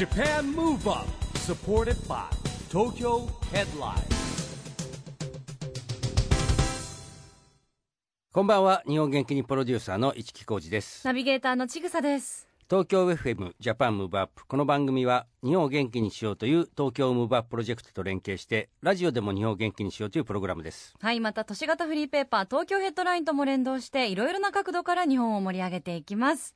Japan Move Up supported by Tokyo Headline. こんばんは。日本元気にプロデューサーの一木広治です。ナビゲーターのちぐさです。東京 FM ジャパンムーブアップこの番組は日本を元気にしようという東京ムーブアッププロジェクトと連携してラジオでも日本を元気にしようというプログラムです。はい、また都市型フリーペーパー東京ヘッドラインとも連動していろいろな角度から日本を盛り上げていきます。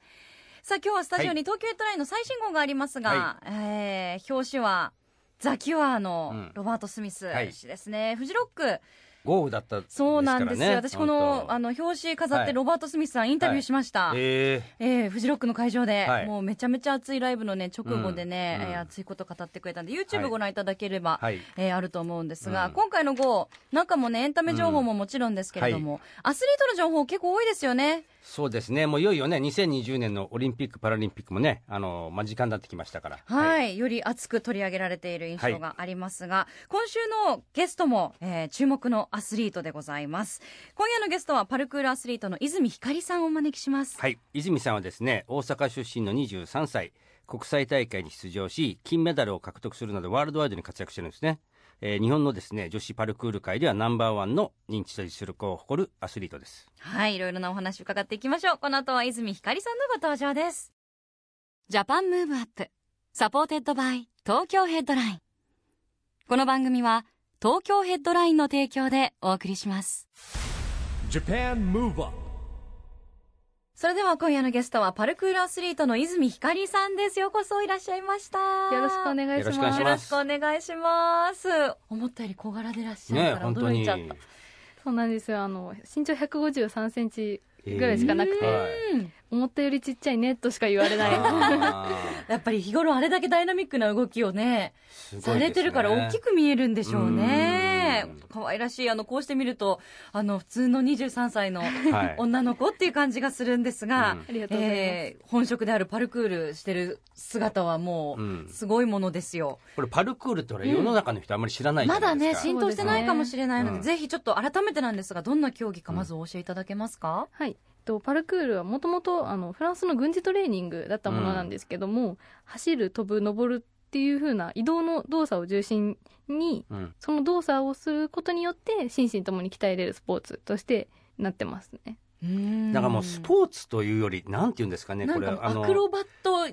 さあ今日はスタジオに東京ヘッドラインの最新号がありますが、はえー表紙はザ・キュアーのうん。ロバート・スミスはい氏ですね。フジロック。豪雨だったね。そうなんですよ。私このあの表紙飾ってはい。ロバート・スミスさんインタビューしました。ええーフジロックの会場で、はい。もうめちゃめちゃ熱いライブのね直後でね、うん。うん。えー熱いこと語ってくれたんで YouTube はい。ご覧いただければ、はい。えーあると思うんですが、うん。今回の GO 中もねエンタメ情報ももちろんですけれども、アスリートの情報結構多いですよね。ーそうですね。もういよいよね2020年のオリンピック・パラリンピックもねあの間近になってきましたから。はい、より熱く取り上げられている印象がありますが、今週のゲストも、えー注目のアスリートでございます。今夜のゲストはパルクールアスリートの泉ひかりさんをお招きします。はい、泉さんはですね大阪出身の23歳国際大会に出場し金メダルを獲得するなどワールドワイドに活躍してるんですね、えー日本のですね女子パルクール界ではナンバーワンの認知と実力を誇るアスリートですはい、いろいろなお話伺っていきましょう。この後は泉ひかりさんのご登場です。 Japan Move Up, supported by 東京ヘッドライン。この番組は東京ヘッドラインの提供でお送りします。Japan Move Up それでは今夜のゲストはパルクールアスリートの泉ひかりさんです。ようこそいらっしゃいました。よろしくお願いします。よろしくお願いします。思ったより小柄でいらっしゃるねから驚いちゃった。そうなんですよ。あの身長153センチぐらいしかなくて、はいうん思ったよりちっちゃいねとしか言われない。あ やっぱり日頃あれだけダイナミックな動きをね、ねされてるから大きく見えるんでしょうねうん。可愛らしい、あの、こうして見ると、あの、普通の23歳のはい。女の子っていう感じがするんですが、本職であるパルクールしてる姿はもうん。う、すごいものですよ。これパルクールって俺世の中の人あんまり知らないじゃまだね、ないですか、浸透してないかもしれないので、うん。ぜひちょっと改めてなんですが、どんな競技かまずお教えいただけますか、はい。とパルクールはもともとあのフランスの軍事トレーニングだったものなんですけども、走る飛ぶ登るっていう風な移動の動作を中心にうんその動作をすることによって心身ともに鍛えれるスポーツとしてなってますね。だからもうスポーツというよりなんて言うんですかねこれアクロバット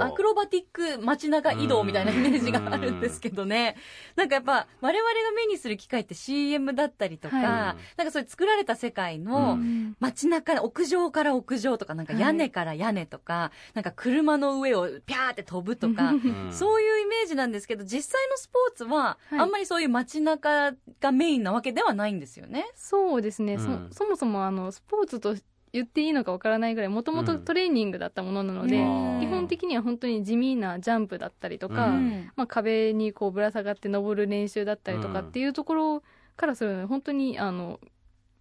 アクロバティック街中移動みたいなイメージがあるんですけどね。なんかやっぱ我々が目にする機会って CM だったりとか、はい。なんかそういう作られた世界のうん。街中、屋上から屋上とか、なんか屋根から屋根とか、なんか車の上をピャーって飛ぶとか、うん。そういうイメージなんですけど、実際のスポーツは、はい。あんまりそういう街中がメインなわけではないんですよね。そうですね、うん。そそもそもあのスポーツと言っていいのかわからないぐらいもともとトレーニングだったものなので、うん。基本的には本当に地味なジャンプだったりとか、うん。まあ、壁にこうぶら下がって登る練習だったりとかうん。っていうところからするので本当にあの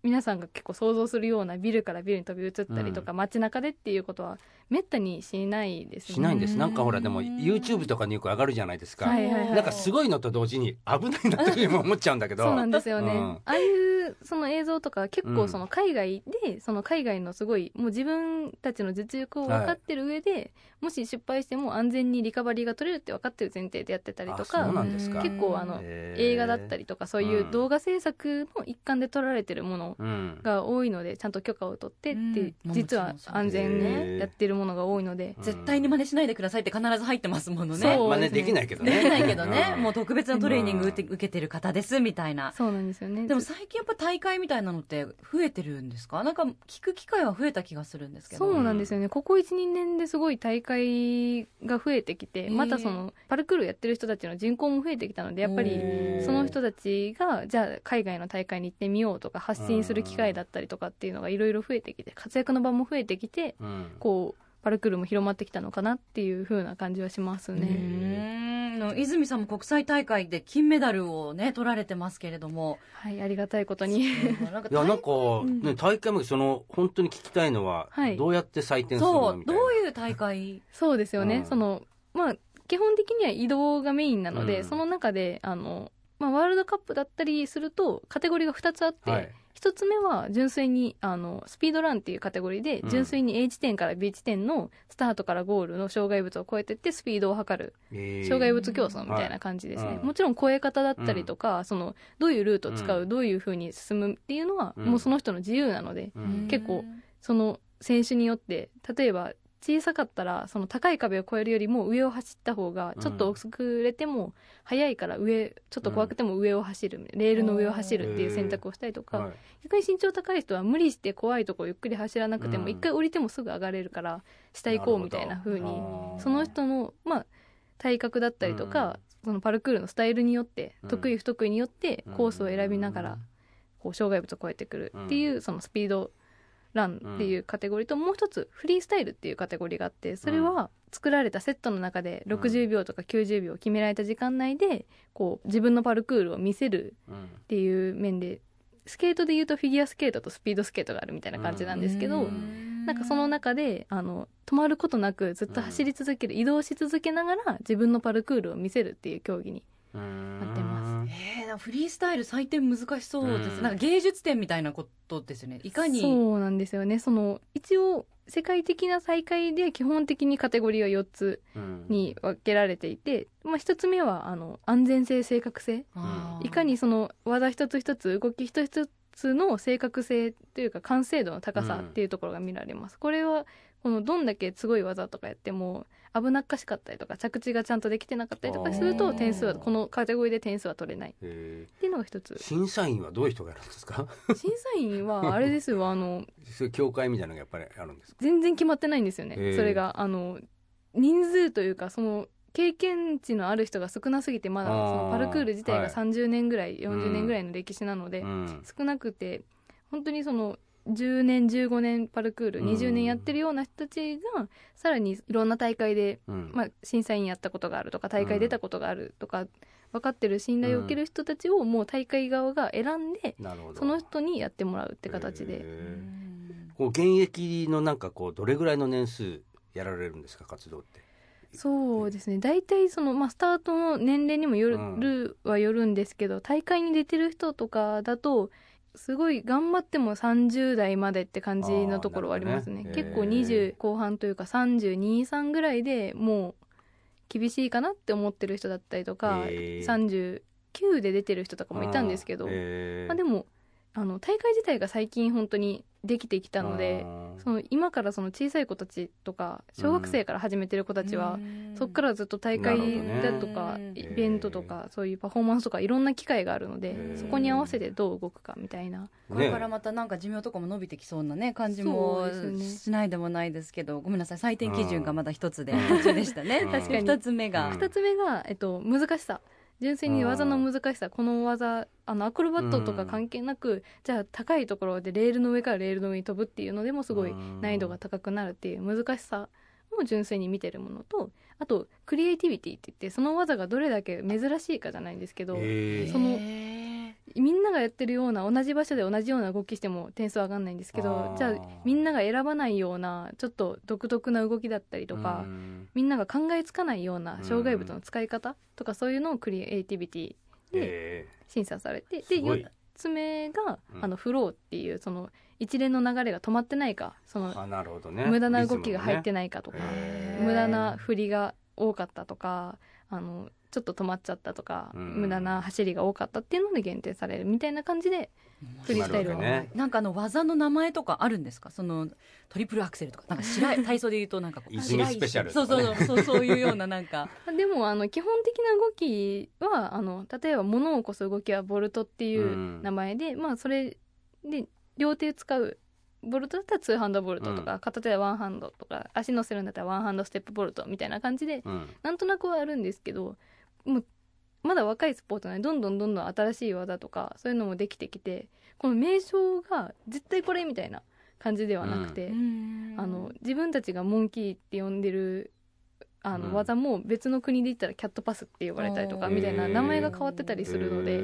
皆さんが結構想像するようなビルからビルに飛び移ったりとか、街中でっていうことはめったにしないですね。しないんです。うんなんかほらでも YouTube とかによく上がるじゃないですか、はいはいはい。なんかすごいのと同時に危ないなって思っちゃうんだけど。そうなんですよね、うん。ああいうその映像とか結うん。構その海外でその海外のすごいもう自分たちの実力を分かってる上で、もし失敗しても安全にリカバリーが取れるって分かってる前提でやってたりとあそうかなんですか。結構あの映画だったりとかそういう動画制作の一環で撮られてるものうんが多いのでちゃんと許可を取ってって、うん。実は安全へーにやってるものが多いので、絶対に真似しないでくださいって必ず入ってますものね。そう。真似できないけどね。できないけどね、うん。もう特別なトレーニング受け受けてる方ですみたいな。そうなんですよね。でも最近やっぱ大会みたいなのって増えてるんですか？なんか聞く機会は増えた気がするんですけど。そうなんですよね、ここ12年ですごい大会が増えてきて、またそのパルクールやってる人たちの人口も増えてきたのでやっぱりその人たちがじゃあ海外の大会に行ってみようとか発信する機会だったりとかっていうのがいろいろ増えてきて活躍の場も増えてきてうん。こうパルクールも広まってきたのかなっていう風な感じはしますうね。ーん泉さんも国際大会で金メダルをね取られてますけれども。はいありがたいことに。なんかいやなんか、ん。ね、大会もその本当に聞きたいのは、はい。どうやって採点するそうどのみたいうないう大会？そうですよね、うん。そのまあ基本的には移動がメインなので、うん。その中であの、まあ、ワールドカップだったりするとカテゴリーが2つあって、はい一つ目は純粋にあのスピードランっていうカテゴリーでうん。純粋に A 地点から B 地点のスタートからゴールの障害物を越えてってスピードを測るえー。障害物競争みたいな感じですね、もちろん越え方だったりとか、そのどういうルートを使う、うん。どういうふうに進むっていうのは、うん。もうその人の自由なのでうん。結構その選手によって例えば小さかったらその高い壁を越えるよりも上を走った方がちょっと遅れても速いから上ちょっと怖くても上を走る、レールの上を走るっていう選択をしたりとか、はい。逆に身長高い人は無理して怖いとこゆっくり走らなくてうん。も一回降りてもすぐ上がれるから下行こうみたいな風にその人の、まあ、体格だったりとか、そのパルクールのスタイルによって、うん。得意不得意によってうんコースを選びながら、こう障害物を越えてくるっていう、そのスピードランっていうカテゴリーと、もう一つフリースタイルっていうカテゴリーがあってそれは作られたセットの中で60秒とか90秒決められた時間内でこう自分のパルクールを見せるうんっていう面でスケートでいうとフィギュアスケートとスピードスケートがあるみたいな感じなんですけど、うん。なんかその中であの止まることなくずっと走り続ける、移動し続けながら自分のパルクールを見せるっていう競技にうんなってますえー、なんかフリースタイル採点難しそうです、うん。なんか芸術点みたいなことですよね。いかにそうなんですよね。その一応世界的な大会で基本的にカテゴリーは4つうん。に分けられていて、まあ、1つ目はあの安全性正確性。あーいかにその技一つ一つ動き一つ一つの正確性というか完成度の高さっていうところが見られます、これはこのどんだけすごい技とかやっても危なっかしかったりとか着地がちゃんとできてなかったりとかすると点数はこのカテゴリーで点数は取れない。っえていうのが一つ。ー審査員はどういう人がやるんですか？審査員はあれですよあのそういう協会みたいなのがやっぱりあるんですか？全然決まってないんですよね。それがあの人数というかその経験値のある人が少なすぎてまだそのパルクール自体がはい。30年ぐらい、40年ぐらいの歴史なので、うん。少なくて本当にその10年15年パルクールうん。20年やってるような人たちがさらにいろんな大会で、うん。まあ、審査員やったことがあるとか大会出たことがあるとか、分かってる信頼を受ける人たちをもう大会側が選んで、なるほど。その人にやってもらうって形で。こう現役のなんかこうどれぐらいの年数やられるんですか活動って？そうですね。大体その、まあ、スタートの年齢にもよるはよるんですけど、大会に出てる人とかだとすごい頑張っても30代までって感じのところはありますね。ね。結構へー。20後半というか323ぐらいでもう厳しいかなって思ってる人だったりとかへー。39で出てる人とかもいたんですけど、まあ、でもあの大会自体が最近本当にできてきたのでその今からその小さい子たちとか小学生から始めてる子たちは、そっからずっと大会だとか、ねイベントとかそういうパフォーマンスとかいろんな機会があるのでそこに合わせてどう動くかみたいな。これからまたなんか寿命とかも伸びてきそうなね感じもそうですね。しないでもないですけどごめんなさい採点基準がまだ一つで途中でしたね。う ん確かに。二つ目が。うん2つ目が、えっと、難しさ純粋に技の難しさこの技あのアクロバットとか関係なく、じゃあ高いところでレールの上からレールの上に飛ぶっていうのでもすごい難易度が高くなるっていう難しさを純粋に見てるものとあとクリエイティビティって言ってその技がどれだけ珍しいかじゃないんですけど、そのみんながやってるような同じ場所で同じような動きしても点数上がんないんですけどじゃあみんなが選ばないようなちょっと独特な動きだったりとか、うん。みんなが考えつかないような障害物の使い方とかそういうのをクリエイティビティでへ審査されてですごい。4つ目が、うん。あのフローっていうその一連の流れが止まってないかそのーあなるほどね。無駄な動きが入ってないかとか、へー。無駄な振りが多かったとかあのちょっと止まっちゃったとか、うん。無駄な走りが多かったっていうので限定されるみたいな感じでフリースタイルは、ね。なんかあの技の名前とかあるんですか？そのトリプルアクセルとかなんか白い体操で言うとなんかこう泉スペシャルそうとかねそうそうそういうようななんか。でもあの基本的な動きはあの例えば物を起こす動きはボルトっていううん。名前で、まあそれで両手使うボルトだったらツーハンドボルトとか、片手でワンハンドとか足乗せるんだったらワンハンドステップボルトみたいな感じでうん。なんとなくはあるんですけどもうまだ若いスポーツなのでどんどんどんどん新しい技とかそういうのもできてきてこの名称が絶対これみたいな感じではなくて、あの自分たちがモンキーって呼んでるあの、うん。技も別の国で言ったらキャットパスって呼ばれたりとかみたいな名前が変わってたりするので、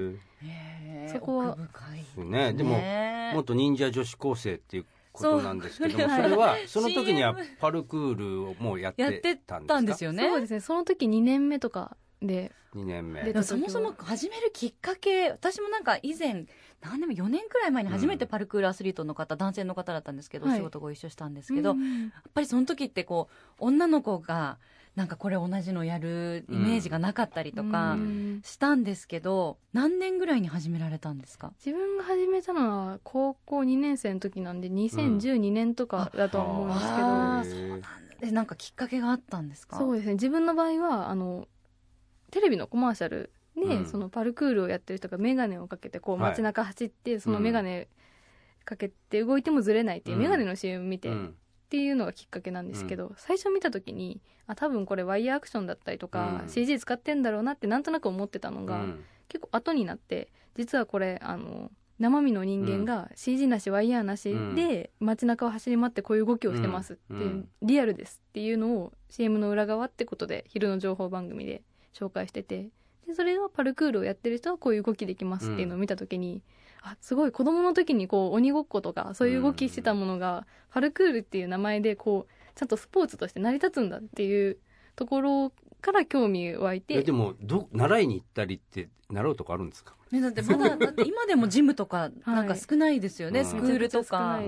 そこは奥深いそうね。でもね元忍者女子高生っていうことなんですけどもそれはその時にはパルクールをもうやってたんですかやってたんですよね？そうですね。その時2年目とかで。2年目。でそもそも始めるきっかけ私もなんか以前何でも4年くらい前に初めてパルクールアスリートの方、男性の方だったんですけど、はい。お仕事ご一緒したんですけど、やうんっぱりその時ってこう女の子がなんかこれ同じのやるイメージがなかったりとかうん。したんですけど、何年ぐらいに始められたんですか？自分が始めたのは高校2年生の時なんで2012年とかだとは思うんですけど、そうなんだ。でなんかきっかけがあったんですか？そうですね。自分の場合はあのテレビのコマーシャルで、うん。そのパルクールをやってる人が眼鏡をかけてこうはい。街中走って、その眼鏡かけて動いてもずれないっていううん。眼鏡の CM 見て、っうんていうのがきっかけなんですけど、最初見た時にあ多分これワイヤーアクションだったりとか、うん。CG 使ってんだろうなってなんとなく思ってたのが、うん。結構後になって実はこれあの生身の人間が CG なしワイヤーなしで街中を走り回ってこういう動きをしてますってリアルですっていうのを CM の裏側ってことで昼の情報番組で紹介しててでそれがパルクールをやってる人はこういう動きできますっていうのを見た時に、あすごい。子供の時にこう鬼ごっことかそういう動きしてたものが、パルクールっていう名前でこうちゃんとスポーツとして成り立つんだっていうところから興味湧いて。えでもど習いに行ったりって習うとこあるんですか？ね、だってまだだって今でもジムとか なんか少ないですよね、はいスクールとか。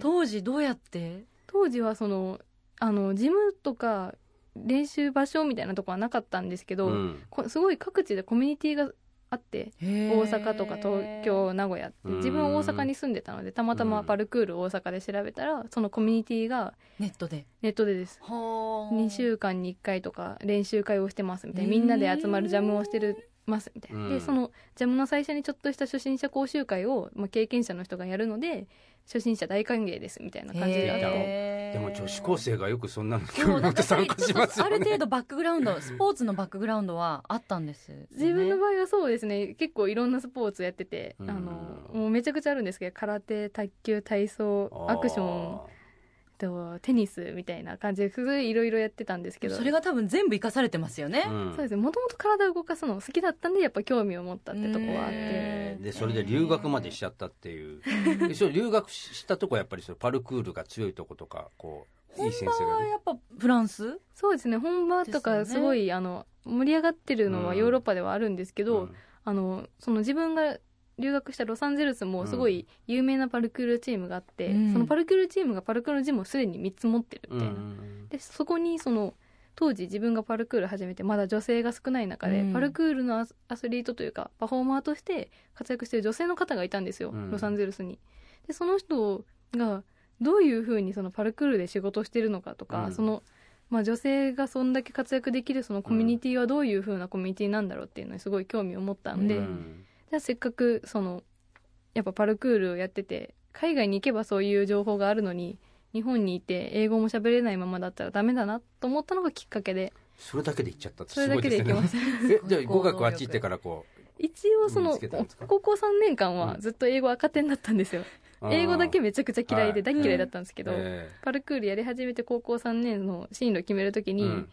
当時どうやって？当時はそのあのジムとか練習場所みたいなとこはなかったんですけど、うん。こすごい各地でコミュニティがあって大大阪とか東京名古屋ってうん。自分は大阪に住んでたのでたまたまパルクール大阪で調べたらそのコミュニティがネットで。ネットでです。は2週間に1回とか練習会をしてますみたいな。みんなで集まるジャムをしてるますみたいな、うんでそのジャムの最初にちょっとした初心者講習会を、まあ、経験者の人がやるので初心者大歓迎ですみたいな感じで。あってでも女子高生がよくそんなの興味持って参加しますよある程ね度バックグラウンドスポーツのバックグラウンドはあったんですよね、自分の場合はそうですね。結構いろんなスポーツやってて、うん。あのもうめちゃくちゃあるんですけど空手卓球体操アクションとテニスみたいな感じですごいいろいろやってたんですけど。それが多分全部生かされてますよね、うん。そうです。ねもともと体を動かすの好きだったんでやっぱ興味を持ったってとこはあって。へでそれで留学までしちゃったっていう。でそれ留学したとこはやっぱりそのパルクールが強いとことかこういい先生がね。やっぱフランス？そうですね。本場とかすごい、あの盛り上がってるのはヨーロッパではあるんですけど、うん。あのその自分が留学したロサンゼルスもすごい有名なパルクールチームがあって、うん。そのパルクールチームがパルクールジムをすでに3つ持ってるみたいな、うんでそこにその当時自分がパルクール始めてまだ女性が少ない中で、うん。パルクールのアスリートというかパフォーマーとして活躍してる女性の方がいたんですよ、うん。ロサンゼルスに。でその人がどういうふうにそのパルクールで仕事してるのかとか、うん。そのまあ、女性がそんだけ活躍できるそのコミュニティはどういうふうなコミュニティなんだろうっていうのにすごい興味を持ったんで、うんじゃあせっかくそのやっぱパルクールをやってて海外に行けばそういう情報があるのに日本にいて英語も喋れないままだったらダメだなと思ったのがきっかけで。それだけで行っちゃったってそれだけで行けます。えじゃあ 語学あっち行ってからこ一応その高校3年間はずっと英語赤点だったんですよ、う英語だけめめちゃくちゃ嫌いではい。大嫌いだったんですけど、えパルクールやり始めて高校3年の進路決めるときに、えうん。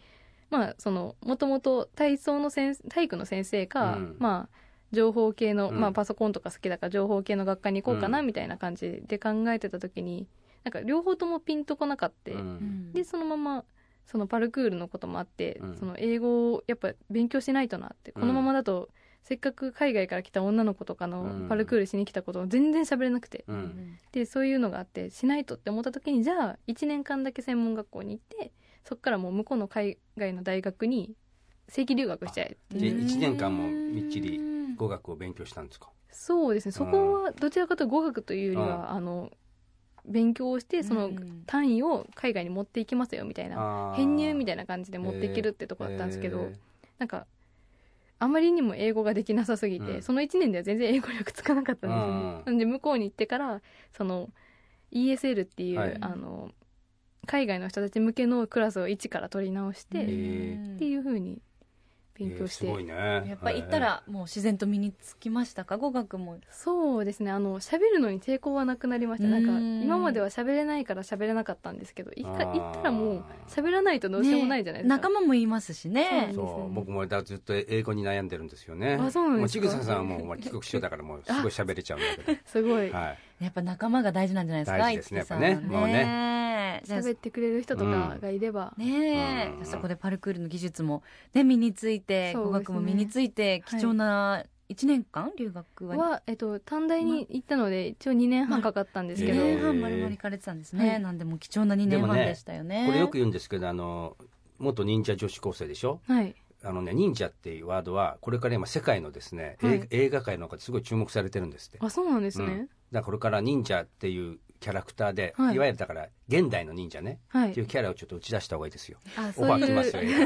まあそのもともと体操の先体育の先生か、うん。まあ情報系の、うん。まあパソコンとか好きだから情報系の学科に行こうかなうん。みたいな感じで考えてた時になんか両方ともピンとこなかった、うん。でそのままそのパルクールのこともあって、うん。その英語をやっぱ勉強しないとなってこのままだと、せっかく海外から来た女の子とかのうん。パルクールしに来たことを全然喋れなくて、うん。でそういうのがあってしないとって思った時にじゃあ1年間だけ専門学校に行ってそこからもう向こうの海外の大学に正規留学しちゃえってでいう。1年間もみっちり語学を勉強したんですか？そうですね。そこはどちらかというと語学というよりは、あの勉強をしてそのうん。単位を海外に持っていきますよみたいな編入みたいいな感じで持っていけるってとこだったんですけど、えなんかあまりにも英語ができなさすぎて、うん。その1年では全然英語力つかなかったんですよね、うん。なんで向こうに行ってからその ESL っていう、はい。あの海外の人たち向けのクラスを一から取り直して、へっーていうふうに勉強して、えーすごいね。やっぱ行ったらもう自然と身につきましたか？語学も。そうですね。あの喋るのに抵抗はなくなりました。なんかうん今までは喋れないから喋れなかったんですけど行ったらもう喋らないとどうしようもないじゃないですか、仲間もいますしね。そうそう僕もだずっと英語に悩んでるんですよね。あそうなんですか。ちぐささんはもうまあ帰国子女だからもうすごい喋れちゃうんだけど。すごい、はいやっぱ仲間が大事なんじゃないですか。大事ですねっぱねもうね。喋ってくれる人とかがいれば、ねそこでパルクールの技術も、ね、身について、語学も身について、貴重な1年間、留学は。は、えっと、短大に行ったので一応2年半かかったんですけど、2え年半丸々行かれてたんですね。はい。なんでも貴重な2年半でしたよね。これよく言うんですけどあの元忍者女子高生でしょ？はいあのね忍者っていうワードはこれから今世界のですね、はい。映画界の中ですごい注目されてるんですって。あそうなんですね、うん。だからこれから忍者っていうキャラクターで、はい。い、わゆるだから現代の忍者ね、はい。っていうキャラをちょっと打ち出した方がいいですよ。あそうい映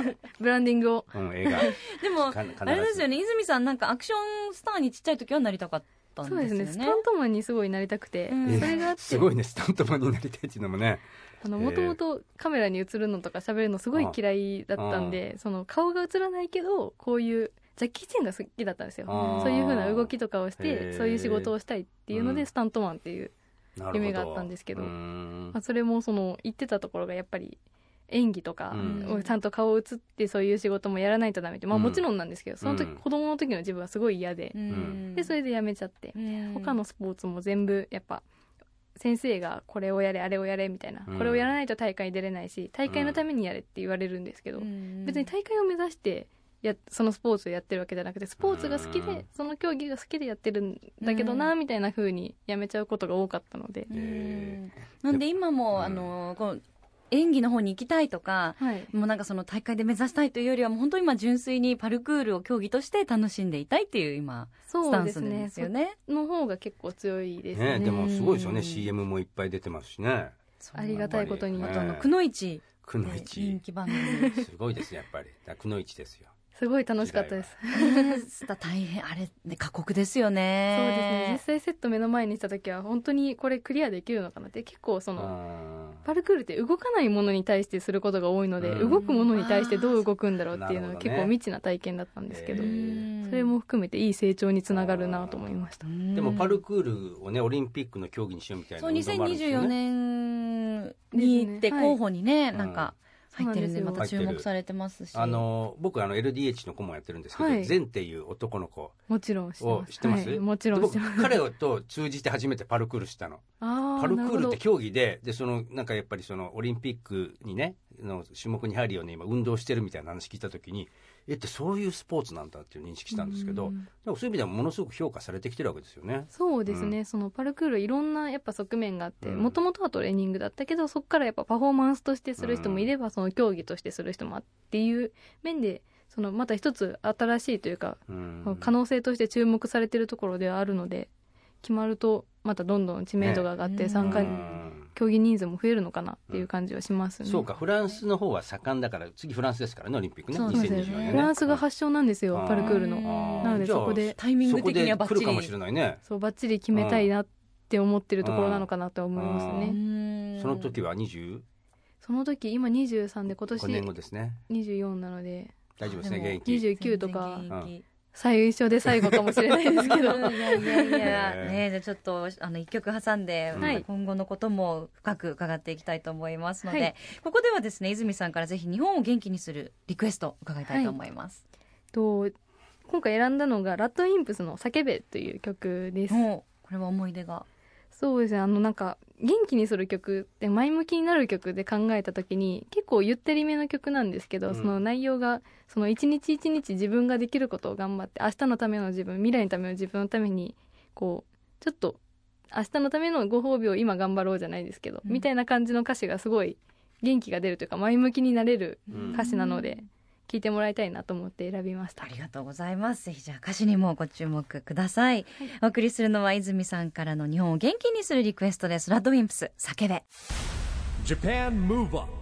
う ブランディングを。画、うん、映画。でも、あれですよね、泉さん、なんかアクションスターにちっちゃい時はなりたかったんですそうですよね。ねスタントマンにすごいなりたくて、うん。それがあって。すごいねスタントマンになりたいっていうのもねもともとカメラに映るのとか喋るのすごい嫌いだったんでその顔が映らないけどこういうジャッキー・チェンが好きだったんですよ。そういう風な動きとかをしへてー。そういう仕事をしたいっていうので、うん。スタントマンっていう、夢があったんですけどまあ、それもその言ってたところがやっぱり演技とか、うん。ちゃんと顔を映ってそういう仕事もやらないとダメってまあうん。もちろんなんですけどその時、うん子供の時の自分はすごい嫌で、うん。でそれでやめちゃって、うん。他のスポーツも全部やっぱ先生がこれをやれあれをやれみたいな、うん。これをやらないと大会に出れないし大会のためにやれって言われるんですけど、うん。別に大会を目指してやそのスポーツをやってるわけじゃなくてスポーツが好きで、うん。その競技が好きでやってるんだけどな、みたいな風にやめちゃうことが多かったので、うん。なんで今も、うん。あのこう演技の方に行きたいとか、はい、もうなんかその大会で目指したいというよりはもう本当に今純粋にパルクールを競技として楽しんでいたいっていう今スそうですタンスなんねですよね。その方が結構強いですね。ねでもすごいですよね。うん CM もいっぱい出てますしね。ありがたいことに、ね。あとあのくのいち。くのい人ち気番組。すごいですねやっぱり。だからくのいちですよすごい楽しかったです。ね大変あれね過酷ですよそうですね。実ね。際セット目の前にした時は本当にこれクリアできるのかなって結構そのあパルクールって動かないものに対してすることが多いので、うん。動くものに対してどう動くんだろうっていうのなるほどね。が結構未知な体験だったんですけど、へー。それも含めていい成長につながるなと思いました。ー。でもパルクールをねオリンピックの競技にしようみたいなそう運動もあるんですよ2024ね年にって候補にね、はいなんか入ってるんでまた注目されてますし。あの僕あの LDH の顧問やってるんですけど、はい。っていう男の子。もちろん知ってをます。知ってます、はい、もちろんで知ってます。僕彼と通じて初めてパルクールしたの。パルクールって競技ででそのなんかやっぱりそのオリンピックにねの種目に入るように今運動してるみたいな話聞いた時にえってそういうスポーツなんだっていう認識したんですけどうん。でもそういう意味ではものすごく評価されてきてるわけですよね。そうですね、うそのパルクールいろんなやっぱ側面があってうん。もともとはトレーニングだったけどそこからやっぱパフォーマンスとしてする人もいれば、その競技としてする人もあっていう面でそのまた一つ新しいというか、うん。可能性として注目されてるところではあるので決まるとまたどんどん知名度が上がってね参加、うん競技人数も増えるのかなっていう感じはしますね。そうかフランスの方は盛んだから次フランスですからねオリンピックねそうですね2024年ね。フランスが発祥なんですよ、うん。パルクールの。なのでそこでタイミング的にはバッチリかもしれないね。そうバッチリ決めたいなって思ってるところなのかなと思いますうね。うん。その時は25その時今23で今年年後ですね。24なので大丈夫ですねあでも元気29とか最初で最後かもしれないですけど。いやいやいやねじゃあちょっとあの一曲挟んで、はい。今後のことも深く伺っていきたいと思いますので、はい。ここではですね泉さんからぜひ日本を元気にするリクエスト伺いたいと思います。と今回選んだのがラッドインプスの「叫べ」という曲です。これは思い出が。そうですね。あのなんか元気にする曲って前向きになる曲で考えた時に結構ゆったりめの曲なんですけど、うん。その内容がその一日一日自分ができることを頑張って明日のための自分未来のための自分のためにこうちょっと明日のためのご褒美を今頑張ろうじゃないですけど、うん。みたいな感じの歌詞がすごい元気が出るというか前向きになれるうん。歌詞なので聴いてもらいたいなと思って選びましたありがとうございます。ぜひじゃあ歌詞にもご注目ください。お送りするのは泉さんからの日本を元気にするリクエストです。ラッドウィンプス、叫べ。Japan Move Up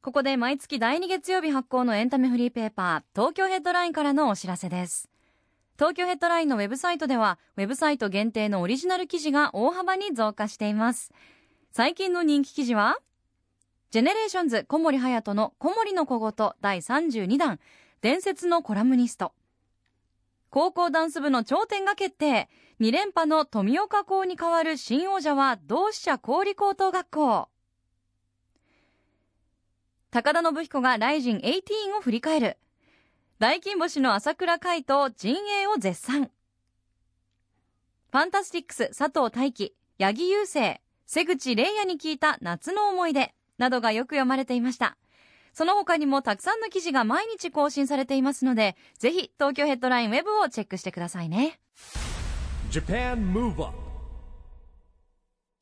ここで毎月第2月曜日発行のエンタメフリーペーパー、東京ヘッドラインからのお知らせです。東京ヘッドラインのウェブサイトでは、ウェブサイト限定のオリジナル記事が大幅に増加しています。最近の人気記事は、ジェネレーションズ小森隼の小森の小言第32弾、伝説のコラムニスト。高校ダンス部の頂点が決定。2連覇の登美丘高に代わる新王者は同志社香里高等学校。高田延彦が RIZIN 18を振り返る。大金星の朝倉海と陣営を絶賛。ファンタスティックス佐藤大輝、八木雄星、瀬口玲也に聞いた夏の思い出などがよく読まれていました。その他にもたくさんの記事が毎日更新されていますのでぜひ東京ヘッドラインウェブをチェックしてくださいね。Japan Move Up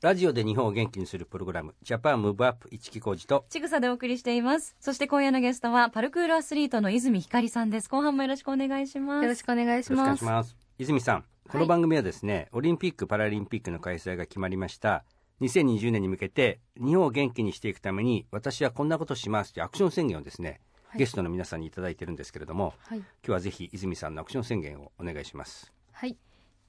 ラジオで日本を元気にするプログラムジャパンムーブアップ一木工事とちぐさでお送りしています。そして今夜のゲストはパルクールアスリートの泉ひかりさんです。後半もよろしくお願いします。よろしくお願いします。いします。泉さんこの番組はですね、オリンピック・パラリンピックの開催が決まりました2020年に向けて日本を元気にしていくために私はこんなことしますというアクション宣言をですね、はい。ゲストの皆さんにいただいてるんですけれどもはい。今日はぜひ泉さんのアクション宣言をお願いします。はい。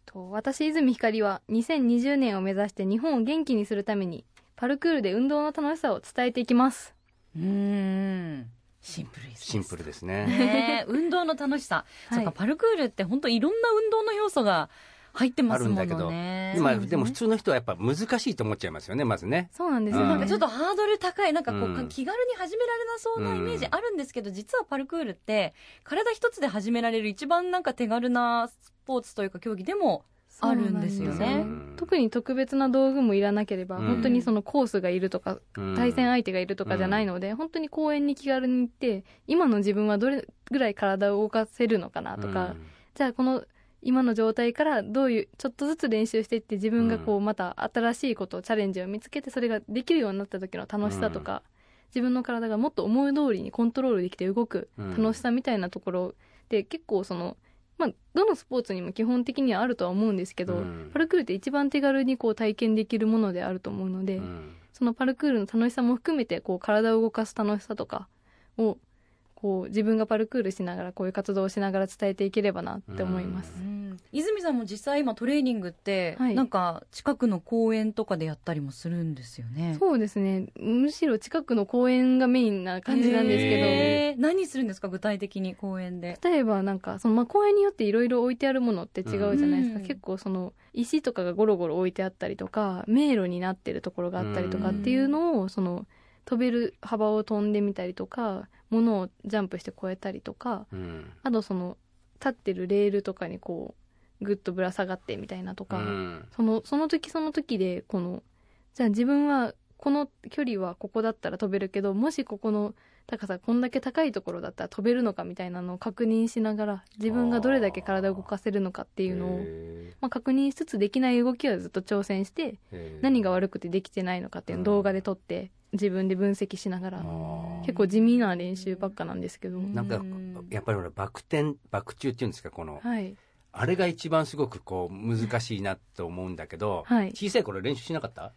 と私泉ひかりは2020年を目指して日本を元気にするためにパルクールで運動の楽しさを伝えていきます。うーん。シンプルですシンプルですね。ね。運動の楽しさ、はい。そっかパルクールって本当いろんな運動の要素が入ってますもあるんだけど。のね今ですね。でも普通の人はやっぱ難しいと思っちゃいますよねまずね。そうなんです。よ、うん。なんかちょっとハードル高いなんかこう、うん。気軽に始められなそうなイメージあるんですけど、実はパルクールって体一つで始められる一番なんか手軽なスポーツというか競技でもあるんですよね。うん特に特別な道具もいらなければ、うん本当にそのコースがいるとか、うん対戦相手がいるとかじゃないので、本当に公園に気軽に行って今の自分はどれぐらい体を動かせるのかなとか、じゃあこの今の状態からどういうちょっとずつ練習していって自分がこうまた新しいことをチャレンジを見つけてそれができるようになった時の楽しさとか、自分の体がもっと思い通りにコントロールできて動くうん。楽しさみたいなところで結構その、まあ、どのスポーツにも基本的にはあるとは思うんですけど、うん。パルクールって一番手軽にこう体験できるものであると思うので、うん。そのパルクールの楽しさも含めてこう体を動かす楽しさとかをこう自分がパルクールしながらこういう活動をしながら伝えていければなって思います。うん。泉さんも実際今トレーニングって、はい。なんか近くの公園とかでやったりもするんですよね。そうですね。むしろ近くの公園がメインな感じなんですけど、何するんですか具体的に公園で？例えばなんかその、まあ、公園によっていろいろ置いてあるものって違うじゃないですか、うん。結構その石とかがゴロゴロ置いてあったりとか迷路になってるところがあったりとかっていうのをその飛べる幅を飛んでみたりとか物をジャンプして越えたりとかうん。あとその立ってるレールとかにこうグッとぶら下がってみたいなとか、うん。そのその時その時でこのじゃあ自分はこの距離はここだったら飛べるけどもしここの高さこんだけ高いところだったら飛べるのかみたいなのを確認しながら自分がどれだけ体を動かせるのかっていうのを、へまあ、確認しつつできない動きはずっと挑戦して何が悪くてできてないのかっていうのを動画で撮って自分で分析しながら結構地味な練習ばっかなんですけど、なんかうん。やっぱりほらバク転バク宙っていうんですかこの、はい。あれが一番すごくこう難しいなと思うんだけど、はい。小さい頃練習しなかった？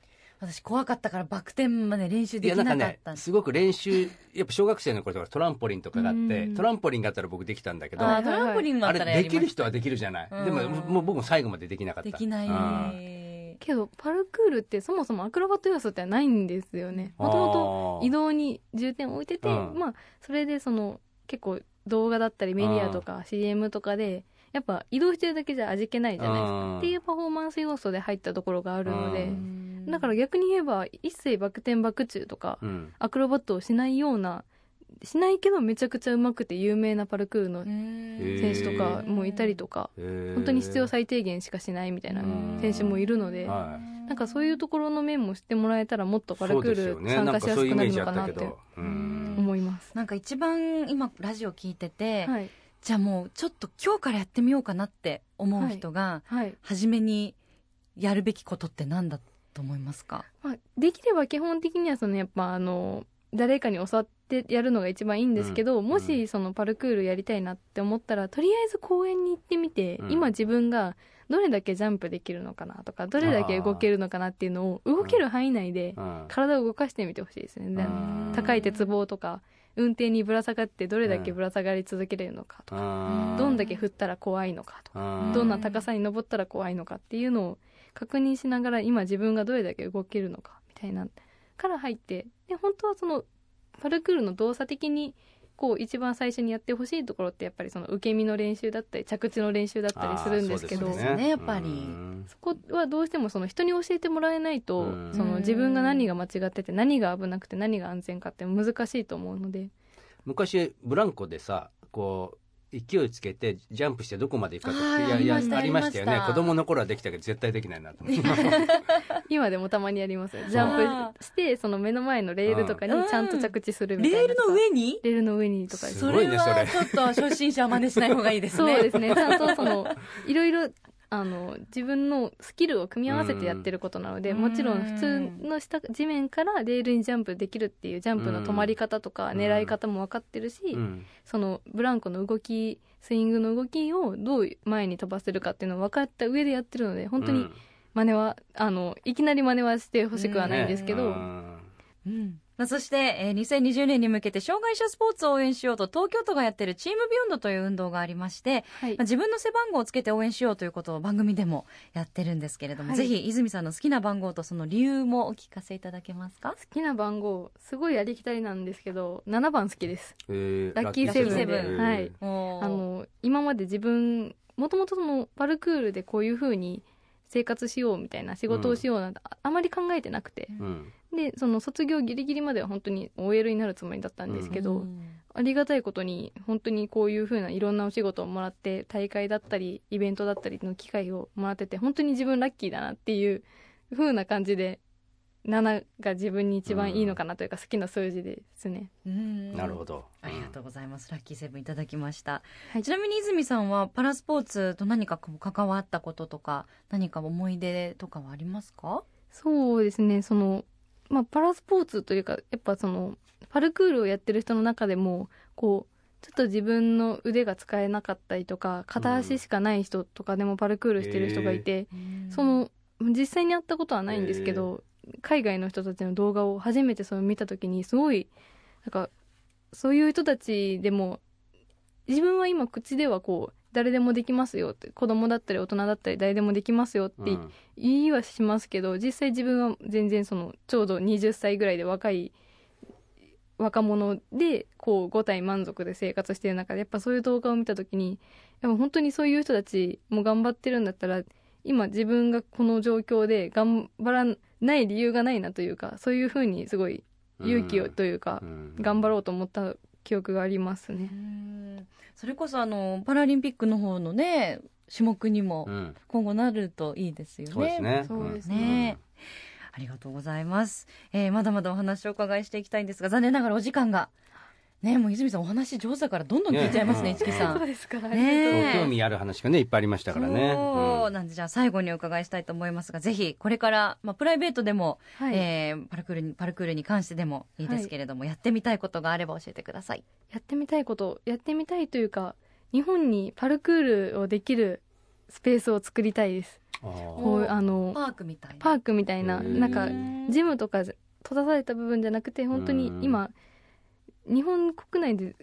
私怖かったからバク転まで練習いできやなかなんかったねすごく練習やっぱ小学生の頃とかトランポリンとかがあってうん。トランポリンがあったら僕できたんだけどあトランポリンもあったらやれりましたできる人はできるじゃない、うんでももう僕も最後までできなかった。できない。うん。けどパルクールってそもそもアクロバット要素ってないんですよね。もともと移動に重点を置いてて、うん。まあそれでその結構動画だったりメディアとか CM とかでやっぱ移動してるだけじゃ味気ないじゃないですか。うん。っていうパフォーマンス要素で入ったところがあるのでうんだから逆に言えば一切バク転バク宙とかうん。アクロバットをしないようなしないけどめちゃくちゃ上手くて有名なパルクールの選手とかもいたりとか本本当に必要最低限しかしないみたいな選手もいるのではなんかそういうところの面も知ってもらえたらもっとパルクール参加しやすくなるのかなってうん。思います。なんか一番今ラジオ聞いてて、はい、じゃあもうちょっと今日からやってみようかなって思う人が、はい。初めにやるべきことって何だと思いますか？まあ、できれば基本的にはそのやっぱあの誰かに教わってやるのが一番いいんですけど、うん。もしそのパルクールやりたいなって思ったらとりあえず公園に行ってみて、うん。今自分がどれだけジャンプできるのかなとかどれだけ動けるのかなっていうのを動ける範囲内でうん。体を動かしてみてほしいですね、高い鉄棒とか運転にぶら下がってどれだけぶら下がり続けれるのかとか、うん。どんだけ振ったら怖いのかとか、うん。どんな高さに登ったら怖いのかっていうのを確認しながら今自分がどれだけ動けるのかみたいなから入ってで本当はそのパルクールの動作的にこう一番最初にやってほしいところってやっぱりその受け身の練習だったり着地の練習だったりするんですけどそねやっぱりうんそこはどうしてもその人に教えてもらえないと、うん。その自分が何が間違ってて何が危なくて何が安全かって難しいと思うので昔ブランコでさこう勢いつけてジャンプしてどこまで行くかとありましたありましたよね。子供の頃はできたけど絶対できないなと思って。今でもたまにやりますジャンプしてその目の前のレールとかにちゃんと着地するみたいなレールの上に？レールの上にとかすそれごいねそれ。はちょっと初心者は真似しない方がいいですそうねですね。ちゃんとそのいろいろあの自分のスキルを組み合わせてやってることなのでうん。もちろん普通の下地面からレールにジャンプできるっていうジャンプの止まり方とかうん。狙い方も分かってるし、うん。そのブランコの動きスイングの動きをどう前に飛ばせるかっていうのを分かった上でやってるので本当に真似はあのいきなり真似はしてほしくはないんですけど、うんそして、えー2020年に向けて障害者スポーツを応援しようと東京都がやってるチームビヨンドという運動がありまして、はい。まあ、自分の背番号をつけて応援しようということを番組でもやってるんですけれども、はい。ぜひ泉さんの好きな番号とその理由もお聞かせいただけますか？好きな番号すごいありきたりなんですけど7番好きです。えー。ラッキーセブン。ではい。ああの今まで自分もともとそのパルクールでこういう風に生活しようみたいな仕事をしようなんてああまり考えてなくて。うんでその卒業ギリギリまでは本当に OL になるつもりだったんですけど、ありがたいことに本当にこういう風ないろんなお仕事をもらって大会だったりイベントだったりの機会をもらってて本当に自分ラッキーだなっていう風な感じで7が自分に一番いいのかなというか好きな数字ですね、うん。なるほど。ありがとうございます。ラッキーセブンいただきました。はい。ちなみに泉さんはパラスポーツと何かこう関わったこととか、何か思い出とかはありますか？そうですね。その、まあ、パラスポーツというかやっぱそのパルクールをやってる人の中でもこうちょっと自分の腕が使えなかったりとか片足しかない人とかでもパルクールしてる人がいて、その実際に会ったことはないんですけど、海外の人たちの動画を初めてその見た時にすごいなんかそういう人たちでも自分は今口ではこう誰でもできますよって子供だったり大人だったり誰でもできますよってうん。言いはしますけど実際自分は全然そのちょうど20歳ぐらいで若い若者でこう5体満足で生活してる中でやっぱそういう動画を見た時にやっぱ本当にそういう人たちも頑張ってるんだったら今自分がこの状況で頑張らない理由がないなというかそういうふうにすごい勇気をというか、うん。頑張ろうと思った記憶がありますね。うん。それこそあのパラリンピックの方のね種目にもうん。今後なるといいですよね。そうですね。そうですね。ね。ありがとうございます、えーまだまだお話をお伺いしていきたいんですが残念ながらお時間がねもう泉さんお話上手だからどんどん聞いちゃいますねね。市木さん。そうですか。ね。興味ある話がねいっぱいありましたからね。そう。うん。なんでじゃあ最後にお伺いしたいと思いますがぜひこれから、まあ、プライベートでも、はい、えーパルクールにパルクールに関してでもいいですけれども、やってみたいことがあれば教えてください。やってみたいことやってみたいというか日本にパルクールをできるスペースを作りたいです。あー。こうあのパークみたいな。パークみたいななんかジムとか閉ざされた部分じゃなくて本当に今日本国内で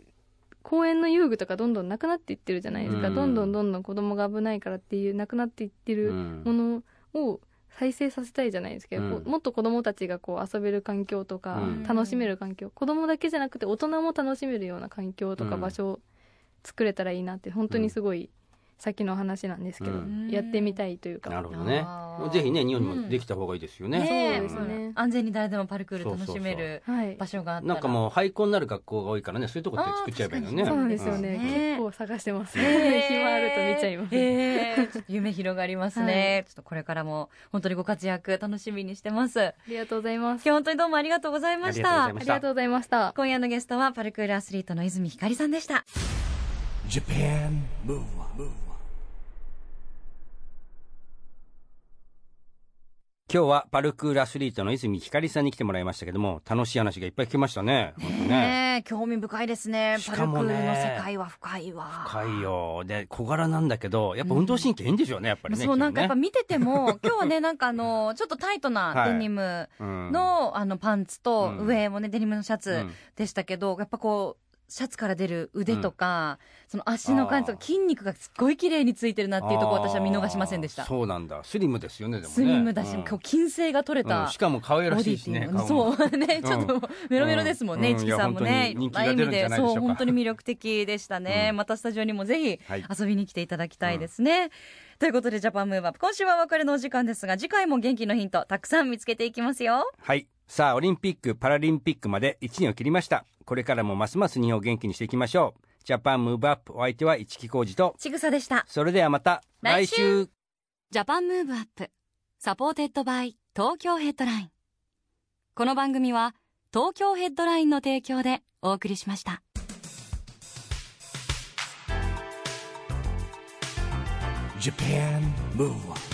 公園の遊具とかどんどんなくなっていってるじゃないですか。うん。どんどんどんどん子供が危ないからっていうなくなっていってるうんものを再生させたいじゃないですけど、うんもっと子供たちがこう遊べる環境とか、うん楽しめる環境子供だけじゃなくて大人も楽しめるような環境とかうん場所を作れたらいいなって本当にすごい先の話なんですけど、うん。やってみたいというか、なるほどね。ぜひね日本にもできた方がいいですよね。ねそうですね。安全に誰でもパルクール楽しめるはい。場所があったら。なんかもう廃校になる学校が多いからねそういうとこって作っちゃえばいいのね。そうですよね、ね。結構探してます、ね。暇あると見ちゃいます、夢広がりますね、はちょっとこれからも本当にご活躍楽しみにしてます。ありがとうございます。今日本当にどうもありがとうございました。ありがとうございました。今夜のゲストはパルクールアスリートの泉ひかりさんでした。Japan Move Up 今日はパルクールアスリートの泉ひかりさんに来てもらいましたけども楽しい話がいっぱい聞けましたね。ねねえ興味深いですね。しパルクールの世界は深いわ。深いよ。で小柄なんだけどやっぱ運動神経いいんでしょうねやっぱりねそうなんかやっぱき見てても今日はねなんかあのちょっとタイトなデニムとねうん。の,、あのパンツとうん。上もねデニムのシャツうん。でしたけど、やっぱこうシャツから出る腕とか、その足の感じとか筋肉がすっごい綺麗についてるなっていうところ私は見逃しませんでした。そうなんだ。スリムですよねでもね。スリムだし、うん。こう筋性が取れた、うん。しかも可愛らしいしてね。そうねちょっとメロメロですもんね、うん。市木さんもいねいろんな意味でそう本当に魅力的でしたね、うん。またスタジオにもぜひはい。遊びに来ていただきたいですね、ということでジャパンムーブアップ。今週はお別れのお時間ですが次回も元気のヒントたくさん見つけていきますよ。はいさあオリンピック・パラリンピックまで1年を切りました。これからもますます日本を元気にしていきましょう。ジャパンムーブアップお相手は市木浩二と。ちぐさでした。それではまた来週。Japan Move Up. supported by 東京ヘッドライン。この番組は東京ヘッドラインの提供でお送りしました。Japan Move